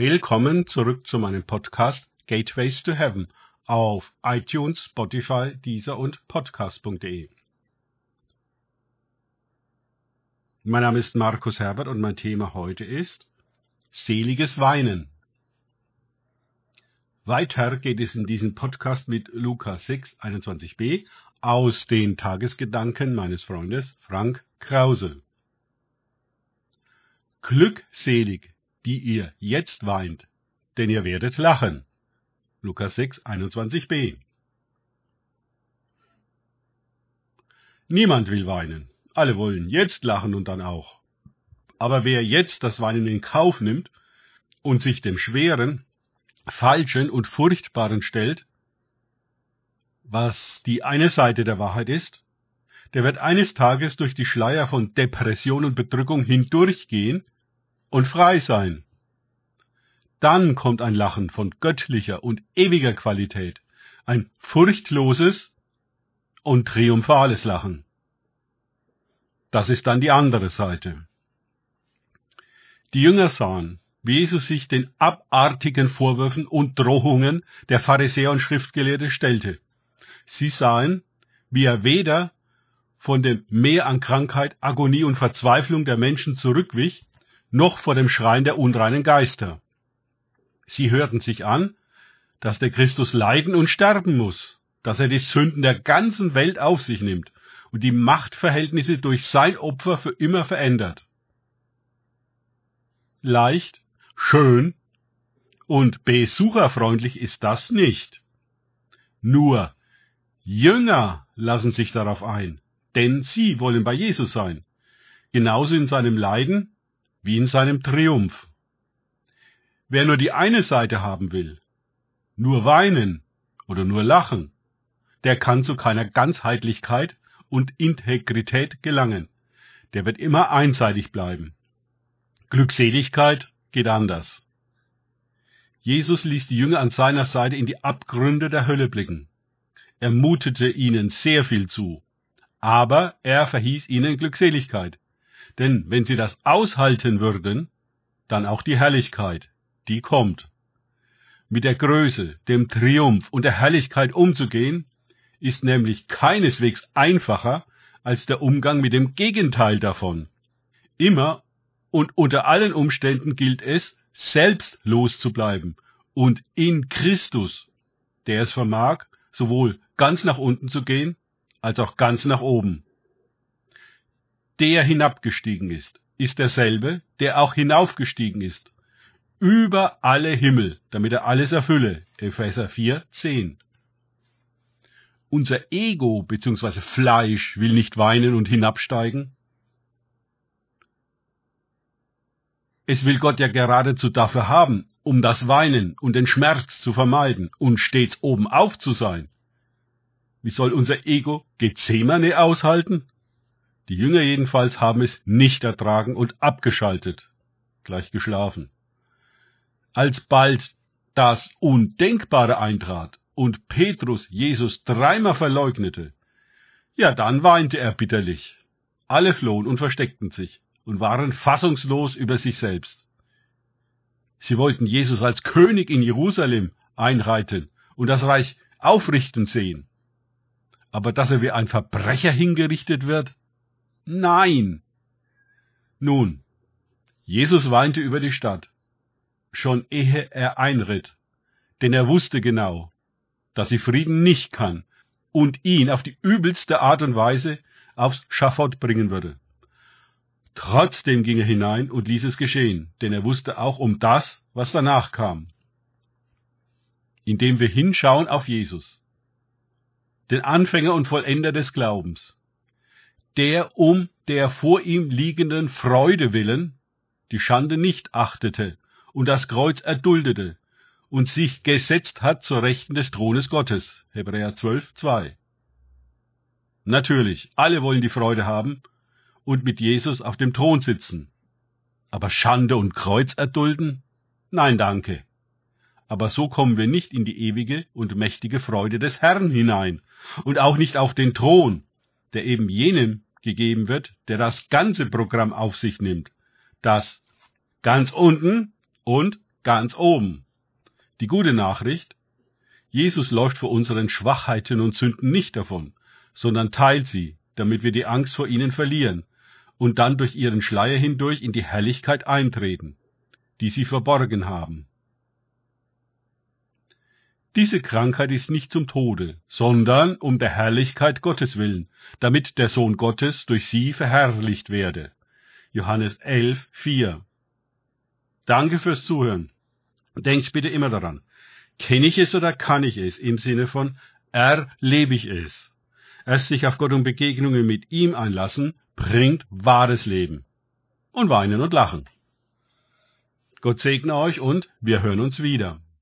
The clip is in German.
Willkommen zurück zu meinem Podcast Gateways to Heaven auf iTunes, Spotify, Deezer und Podcast.de. Mein Name ist Markus Herbert und mein Thema heute ist Seliges Weinen. Weiter geht es in diesem Podcast mit Lukas 6, 21b aus den Tagesgedanken meines Freundes Frank Krause. Glückselig die ihr jetzt weint, denn ihr werdet lachen. Lukas 6, 21b. Niemand will weinen. Alle wollen jetzt lachen und dann auch. Aber wer jetzt das Weinen in Kauf nimmt und sich dem Schweren, Falschen und Furchtbaren stellt, was die eine Seite der Wahrheit ist, der wird eines Tages durch die Schleier von Depression und Bedrückung hindurchgehen und frei sein. Dann kommt ein Lachen von göttlicher und ewiger Qualität, ein furchtloses und triumphales Lachen. Das ist dann die andere Seite. Die Jünger sahen, wie Jesus sich den abartigen Vorwürfen und Drohungen der Pharisäer und Schriftgelehrte stellte. Sie sahen, wie er weder von dem Meer an Krankheit, Agonie und Verzweiflung der Menschen zurückwich, noch vor dem Schreien der unreinen Geister. Sie hörten sich an, dass der Christus leiden und sterben muss, dass er die Sünden der ganzen Welt auf sich nimmt und die Machtverhältnisse durch sein Opfer für immer verändert. Leicht, schön und besucherfreundlich ist das nicht. Nur Jünger lassen sich darauf ein, denn sie wollen bei Jesus sein, genauso in seinem Leiden wie in seinem Triumph. Wer nur die eine Seite haben will, nur weinen oder nur lachen, der kann zu keiner Ganzheitlichkeit und Integrität gelangen. Der wird immer einseitig bleiben. Glückseligkeit geht anders. Jesus ließ die Jünger an seiner Seite in die Abgründe der Hölle blicken. Er mutete ihnen sehr viel zu, aber er verhieß ihnen Glückseligkeit. Denn wenn sie das aushalten würden, dann auch die Herrlichkeit, die kommt. Mit der Größe, dem Triumph und der Herrlichkeit umzugehen, ist nämlich keineswegs einfacher als der Umgang mit dem Gegenteil davon. Immer und unter allen Umständen gilt es, selbstlos zu bleiben und in Christus, der es vermag, sowohl ganz nach unten zu gehen, als auch ganz nach oben der hinabgestiegen ist, ist derselbe, der auch hinaufgestiegen ist, über alle Himmel, damit er alles erfülle. Epheser 4, 10. Unser Ego bzw. Fleisch will nicht weinen und hinabsteigen. Es will Gott ja geradezu dafür haben, um das Weinen und den Schmerz zu vermeiden und stets oben auf zu sein. Wie soll unser Ego Gethsemane aushalten? Die Jünger jedenfalls haben es nicht ertragen und abgeschaltet, gleich geschlafen. Alsbald das Undenkbare eintrat und Petrus Jesus dreimal verleugnete, ja, dann weinte er bitterlich. Alle flohen und versteckten sich und waren fassungslos über sich selbst. Sie wollten Jesus als König in Jerusalem einreiten und das Reich aufrichten sehen. Aber dass er wie ein Verbrecher hingerichtet wird, Nein. Nun, Jesus weinte über die Stadt, schon ehe er einritt, denn er wusste genau, dass sie Frieden nicht kann und ihn auf die übelste Art und Weise aufs Schafott bringen würde. Trotzdem ging er hinein und ließ es geschehen, denn er wusste auch um das, was danach kam. Indem wir hinschauen auf Jesus, den Anfänger und Vollender des Glaubens, der um der vor ihm liegenden Freude willen die Schande nicht achtete und das Kreuz erduldete und sich gesetzt hat zur Rechten des Thrones Gottes. Hebräer 12, 2. Natürlich, alle wollen die Freude haben und mit Jesus auf dem Thron sitzen. Aber Schande und Kreuz erdulden? Nein, danke. Aber so kommen wir nicht in die ewige und mächtige Freude des Herrn hinein und auch nicht auf den Thron, der eben jenem gegeben wird, der das ganze Programm auf sich nimmt, das ganz unten und ganz oben. Die gute Nachricht, Jesus läuft vor unseren Schwachheiten und Sünden nicht davon, sondern teilt sie, damit wir die Angst vor ihnen verlieren und dann durch ihren Schleier hindurch in die Herrlichkeit eintreten, die sie verborgen haben. Diese Krankheit ist nicht zum Tode, sondern um der Herrlichkeit Gottes willen, damit der Sohn Gottes durch sie verherrlicht werde. Johannes 11, 4. Danke fürs Zuhören. Denkt bitte immer daran. Kenne ich es oder kann ich es? Im Sinne von erlebe ich es. Erst sich auf Gott und Begegnungen mit ihm einlassen, bringt wahres Leben. Und weinen und lachen. Gott segne euch und wir hören uns wieder.